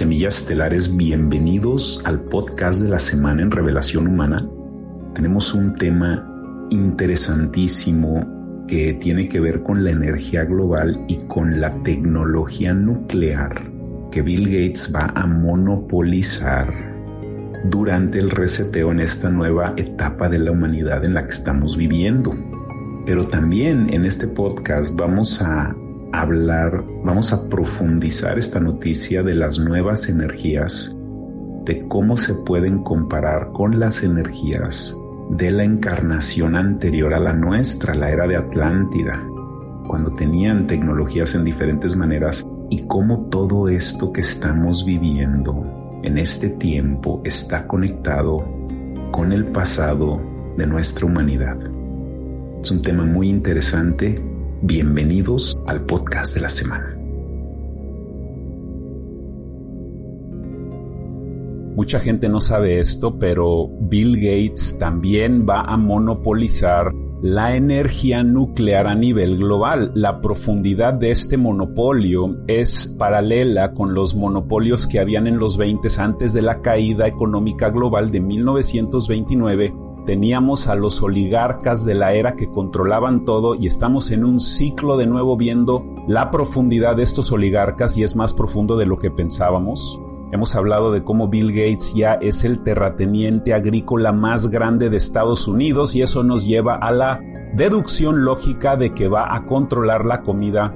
Semillas Estelares, bienvenidos al podcast de la semana en Revelación Humana. Tenemos un tema interesantísimo que tiene que ver con la energía global y con la tecnología nuclear que Bill Gates va a monopolizar durante el reseteo en esta nueva etapa de la humanidad en la que estamos viviendo. Pero también en este podcast vamos a hablar, vamos a profundizar esta noticia de las nuevas energías, de cómo se pueden comparar con las energías de la encarnación anterior a la nuestra, la era de Atlántida, cuando tenían tecnologías en diferentes maneras y cómo todo esto que estamos viviendo en este tiempo está conectado con el pasado de nuestra humanidad. Es un tema muy interesante Bienvenidos al podcast de la semana. Mucha gente no sabe esto, pero Bill Gates también va a monopolizar la energía nuclear a nivel global. La profundidad de este monopolio es paralela con los monopolios que habían en los 20 antes de la caída económica global de 1929 teníamos a los oligarcas de la era que controlaban todo y estamos en un ciclo de nuevo viendo la profundidad de estos oligarcas y es más profundo de lo que pensábamos. Hemos hablado de cómo Bill Gates ya es el terrateniente agrícola más grande de Estados Unidos y eso nos lleva a la deducción lógica de que va a controlar la comida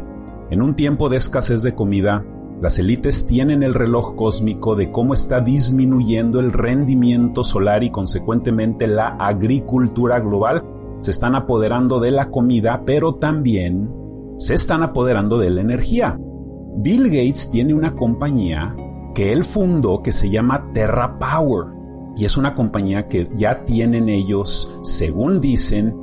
en un tiempo de escasez de comida las élites tienen el reloj cósmico de cómo está disminuyendo el rendimiento solar y consecuentemente la agricultura global. Se están apoderando de la comida, pero también se están apoderando de la energía. Bill Gates tiene una compañía que él fundó que se llama Terra Power y es una compañía que ya tienen ellos, según dicen,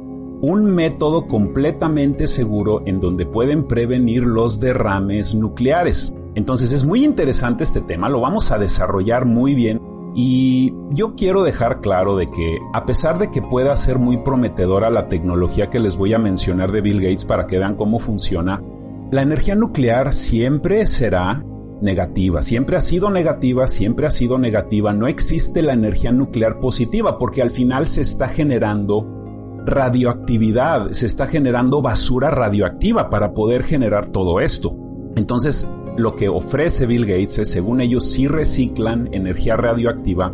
un método completamente seguro en donde pueden prevenir los derrames nucleares. Entonces es muy interesante este tema, lo vamos a desarrollar muy bien y yo quiero dejar claro de que a pesar de que pueda ser muy prometedora la tecnología que les voy a mencionar de Bill Gates para que vean cómo funciona, la energía nuclear siempre será negativa, siempre ha sido negativa, siempre ha sido negativa, no existe la energía nuclear positiva porque al final se está generando radioactividad, se está generando basura radioactiva para poder generar todo esto. Entonces, lo que ofrece Bill Gates es, según ellos, sí reciclan energía radioactiva,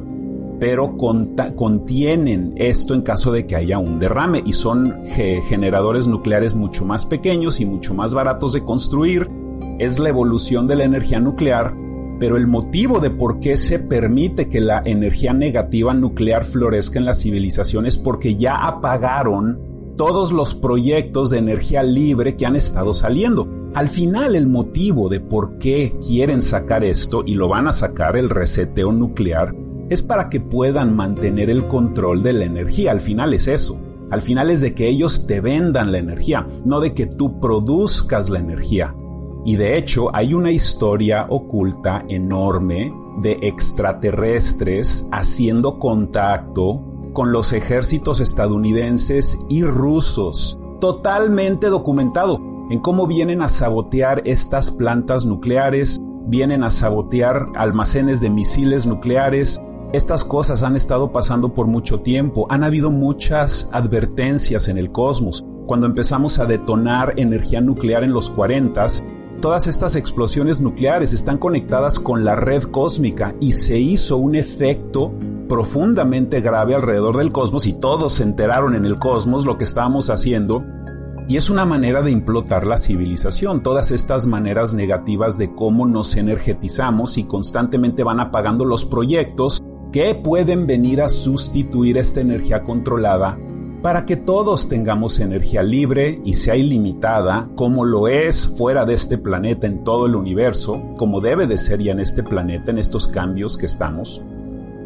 pero contienen esto en caso de que haya un derrame y son generadores nucleares mucho más pequeños y mucho más baratos de construir. Es la evolución de la energía nuclear, pero el motivo de por qué se permite que la energía negativa nuclear florezca en la civilización es porque ya apagaron todos los proyectos de energía libre que han estado saliendo. Al final el motivo de por qué quieren sacar esto y lo van a sacar el reseteo nuclear es para que puedan mantener el control de la energía. Al final es eso. Al final es de que ellos te vendan la energía, no de que tú produzcas la energía. Y de hecho hay una historia oculta enorme de extraterrestres haciendo contacto con los ejércitos estadounidenses y rusos. Totalmente documentado en cómo vienen a sabotear estas plantas nucleares, vienen a sabotear almacenes de misiles nucleares. Estas cosas han estado pasando por mucho tiempo. Han habido muchas advertencias en el cosmos. Cuando empezamos a detonar energía nuclear en los 40, todas estas explosiones nucleares están conectadas con la red cósmica y se hizo un efecto profundamente grave alrededor del cosmos y todos se enteraron en el cosmos lo que estábamos haciendo y es una manera de implotar la civilización, todas estas maneras negativas de cómo nos energetizamos y constantemente van apagando los proyectos que pueden venir a sustituir esta energía controlada para que todos tengamos energía libre y sea ilimitada, como lo es fuera de este planeta en todo el universo, como debe de ser ya en este planeta, en estos cambios que estamos.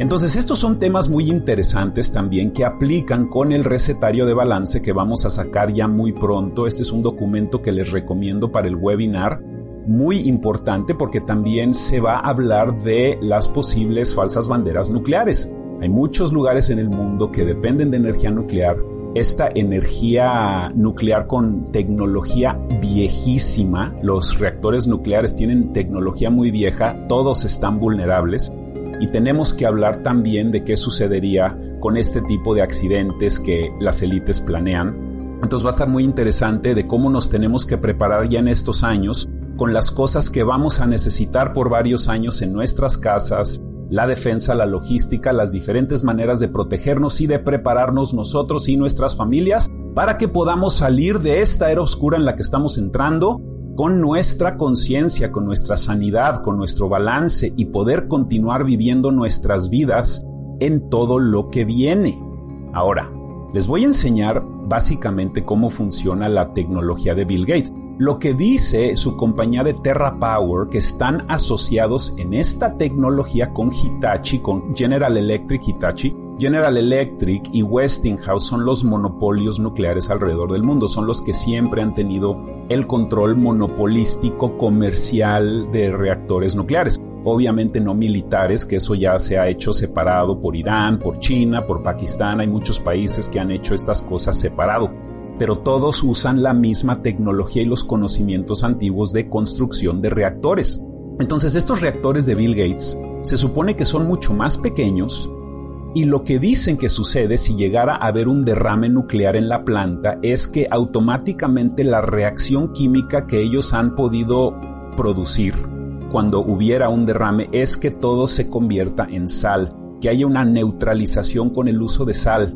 Entonces estos son temas muy interesantes también que aplican con el recetario de balance que vamos a sacar ya muy pronto. Este es un documento que les recomiendo para el webinar, muy importante porque también se va a hablar de las posibles falsas banderas nucleares. Hay muchos lugares en el mundo que dependen de energía nuclear. Esta energía nuclear con tecnología viejísima, los reactores nucleares tienen tecnología muy vieja, todos están vulnerables y tenemos que hablar también de qué sucedería con este tipo de accidentes que las élites planean. Entonces va a estar muy interesante de cómo nos tenemos que preparar ya en estos años con las cosas que vamos a necesitar por varios años en nuestras casas, la defensa, la logística, las diferentes maneras de protegernos y de prepararnos nosotros y nuestras familias para que podamos salir de esta era oscura en la que estamos entrando con nuestra conciencia, con nuestra sanidad, con nuestro balance y poder continuar viviendo nuestras vidas en todo lo que viene. Ahora, les voy a enseñar básicamente cómo funciona la tecnología de Bill Gates. Lo que dice su compañía de Terra Power, que están asociados en esta tecnología con Hitachi, con General Electric Hitachi, General Electric y Westinghouse son los monopolios nucleares alrededor del mundo, son los que siempre han tenido el control monopolístico comercial de reactores nucleares. Obviamente no militares, que eso ya se ha hecho separado por Irán, por China, por Pakistán, hay muchos países que han hecho estas cosas separado pero todos usan la misma tecnología y los conocimientos antiguos de construcción de reactores. Entonces estos reactores de Bill Gates se supone que son mucho más pequeños y lo que dicen que sucede si llegara a haber un derrame nuclear en la planta es que automáticamente la reacción química que ellos han podido producir cuando hubiera un derrame es que todo se convierta en sal, que haya una neutralización con el uso de sal.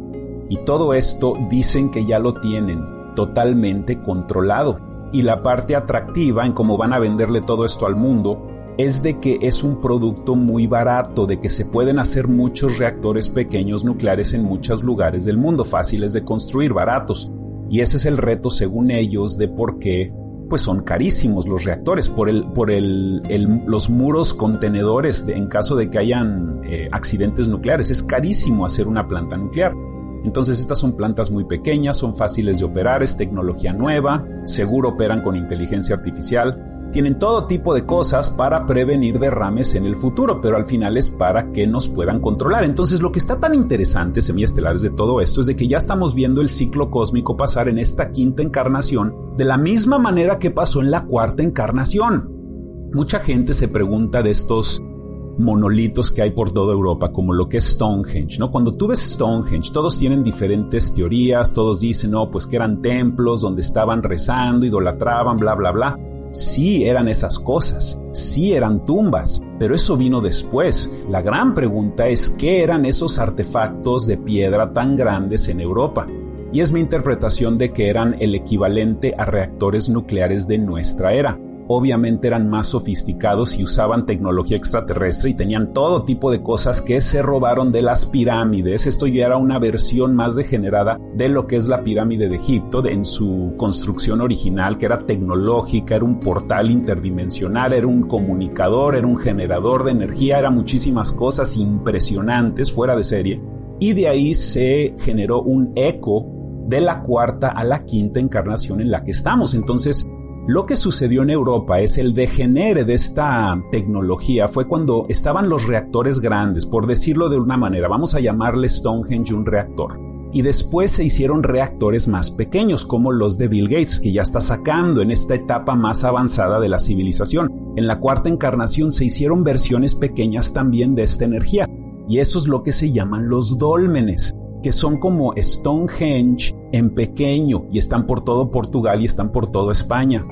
Y todo esto dicen que ya lo tienen totalmente controlado. Y la parte atractiva en cómo van a venderle todo esto al mundo es de que es un producto muy barato, de que se pueden hacer muchos reactores pequeños nucleares en muchos lugares del mundo, fáciles de construir, baratos. Y ese es el reto, según ellos, de por qué pues son carísimos los reactores por el por el, los muros contenedores en caso de que hayan eh, accidentes nucleares es carísimo hacer una planta nuclear entonces estas son plantas muy pequeñas, son fáciles de operar, es tecnología nueva, seguro operan con inteligencia artificial, tienen todo tipo de cosas para prevenir derrames en el futuro, pero al final es para que nos puedan controlar. Entonces lo que está tan interesante, semiestelares, de todo esto es de que ya estamos viendo el ciclo cósmico pasar en esta quinta encarnación de la misma manera que pasó en la cuarta encarnación. Mucha gente se pregunta de estos monolitos que hay por toda Europa, como lo que es Stonehenge, ¿no? Cuando tú ves Stonehenge, todos tienen diferentes teorías, todos dicen, no, pues que eran templos donde estaban rezando, idolatraban, bla, bla, bla. Sí eran esas cosas, sí eran tumbas, pero eso vino después. La gran pregunta es qué eran esos artefactos de piedra tan grandes en Europa. Y es mi interpretación de que eran el equivalente a reactores nucleares de nuestra era obviamente eran más sofisticados y usaban tecnología extraterrestre y tenían todo tipo de cosas que se robaron de las pirámides. Esto ya era una versión más degenerada de lo que es la pirámide de Egipto en su construcción original, que era tecnológica, era un portal interdimensional, era un comunicador, era un generador de energía, era muchísimas cosas impresionantes fuera de serie. Y de ahí se generó un eco de la cuarta a la quinta encarnación en la que estamos. Entonces, lo que sucedió en Europa es el degenere de esta tecnología fue cuando estaban los reactores grandes, por decirlo de una manera, vamos a llamarle Stonehenge un reactor. Y después se hicieron reactores más pequeños, como los de Bill Gates, que ya está sacando en esta etapa más avanzada de la civilización. En la cuarta encarnación se hicieron versiones pequeñas también de esta energía. Y eso es lo que se llaman los dólmenes que son como Stonehenge en pequeño y están por todo Portugal y están por toda España.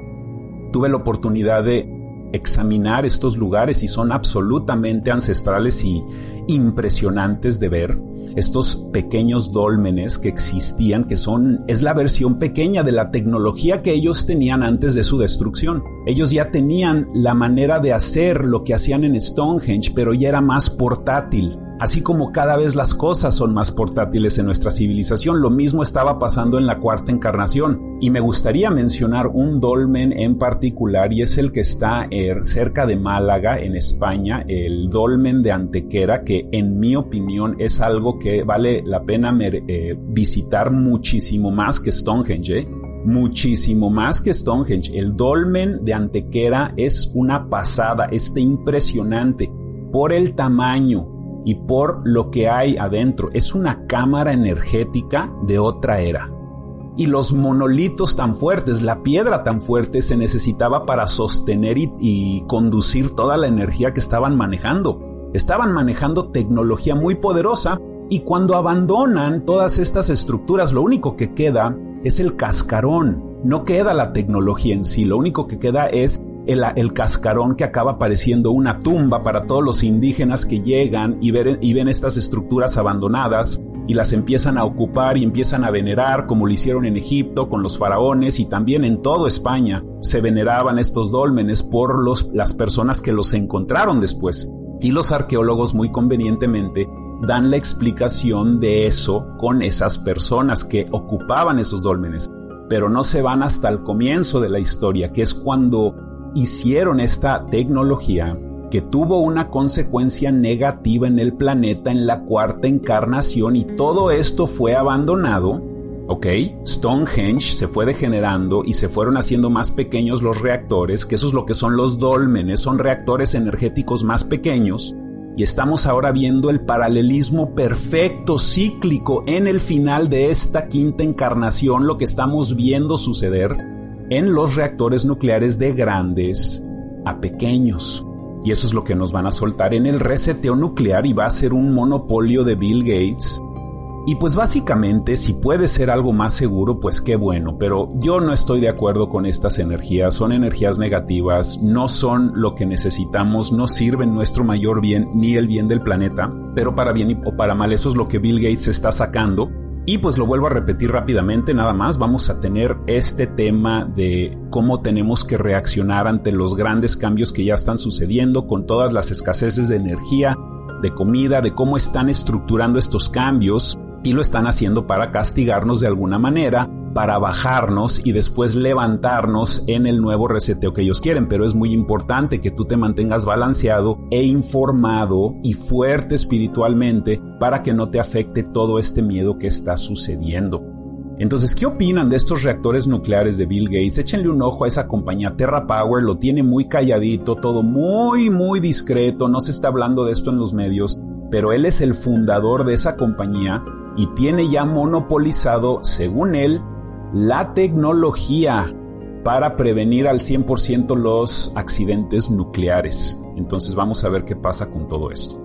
Tuve la oportunidad de examinar estos lugares y son absolutamente ancestrales y impresionantes de ver. Estos pequeños dólmenes que existían, que son, es la versión pequeña de la tecnología que ellos tenían antes de su destrucción. Ellos ya tenían la manera de hacer lo que hacían en Stonehenge, pero ya era más portátil así como cada vez las cosas son más portátiles en nuestra civilización. Lo mismo estaba pasando en la cuarta encarnación. Y me gustaría mencionar un dolmen en particular y es el que está eh, cerca de Málaga, en España, el dolmen de Antequera, que en mi opinión es algo que vale la pena eh, visitar muchísimo más que Stonehenge. ¿eh? muchísimo más que Stonehenge. El dolmen de Antequera es una pasada, está impresionante por el tamaño, y por lo que hay adentro. Es una cámara energética de otra era. Y los monolitos tan fuertes, la piedra tan fuerte se necesitaba para sostener y, conducir toda la energía que estaban manejando. Estaban manejando tecnología muy poderosa y cuando abandonan todas estas estructuras lo único que queda es el cascarón. No queda la tecnología en sí, lo único que queda es el, cascarón que acaba pareciendo una tumba para todos los indígenas que llegan y, ven estas estructuras abandonadas y las empiezan a ocupar y empiezan a venerar como lo hicieron en Egipto con los faraones y también en toda España se veneraban estos dólmenes por las personas que los encontraron después. Y los arqueólogos muy convenientemente dan la explicación de eso con esas personas que ocupaban esos dólmenes, pero no se van hasta el comienzo de la historia, que es cuando hicieron esta tecnología que tuvo una consecuencia negativa en el planeta en la cuarta encarnación y todo esto fue abandonado, ¿ok? Stonehenge se fue degenerando y se fueron haciendo más pequeños los reactores, que eso es lo que son los dólmenes, son reactores energéticos más pequeños. Y estamos ahora viendo el paralelismo perfecto, cíclico, en el final de esta quinta encarnación, lo que estamos viendo suceder en los reactores nucleares de grandes a pequeños. Y eso es lo que nos van a soltar en el reseteo nuclear y va a ser un monopolio de Bill Gates. Y pues básicamente si puede ser algo más seguro, pues qué bueno, pero yo no estoy de acuerdo con estas energías, son energías negativas, no son lo que necesitamos, no sirven nuestro mayor bien ni el bien del planeta, pero para bien o para mal eso es lo que Bill Gates está sacando y pues lo vuelvo a repetir rápidamente, nada más, vamos a tener este tema de cómo tenemos que reaccionar ante los grandes cambios que ya están sucediendo con todas las escaseces de energía, de comida, de cómo están estructurando estos cambios y lo están haciendo para castigarnos de alguna manera para bajarnos y después levantarnos en el nuevo reseteo que ellos quieren. Pero es muy importante que tú te mantengas balanceado e informado y fuerte espiritualmente para que no te afecte todo este miedo que está sucediendo. Entonces, ¿qué opinan de estos reactores nucleares de Bill Gates? Échenle un ojo a esa compañía Terra Power, lo tiene muy calladito, todo muy, muy discreto, no se está hablando de esto en los medios, pero él es el fundador de esa compañía y tiene ya monopolizado, según él, la tecnología para prevenir al 100% los accidentes nucleares. Entonces vamos a ver qué pasa con todo esto.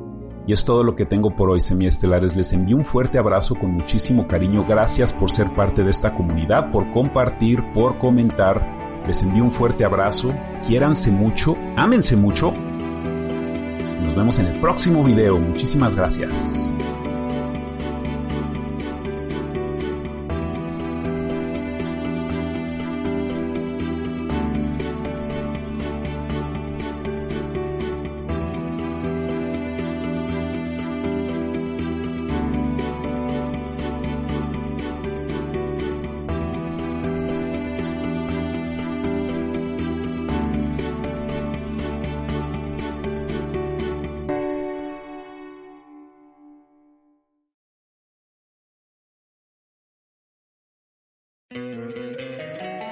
Y es todo lo que tengo por hoy, semiestelares. Les envío un fuerte abrazo con muchísimo cariño. Gracias por ser parte de esta comunidad, por compartir, por comentar. Les envío un fuerte abrazo. Quiéranse mucho, ámense mucho. Nos vemos en el próximo video. Muchísimas gracias.